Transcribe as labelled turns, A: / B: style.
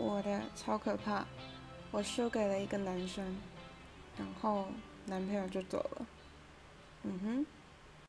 A: 我的超可怕。我输给了一个男生然后男朋友就走了。嗯哼。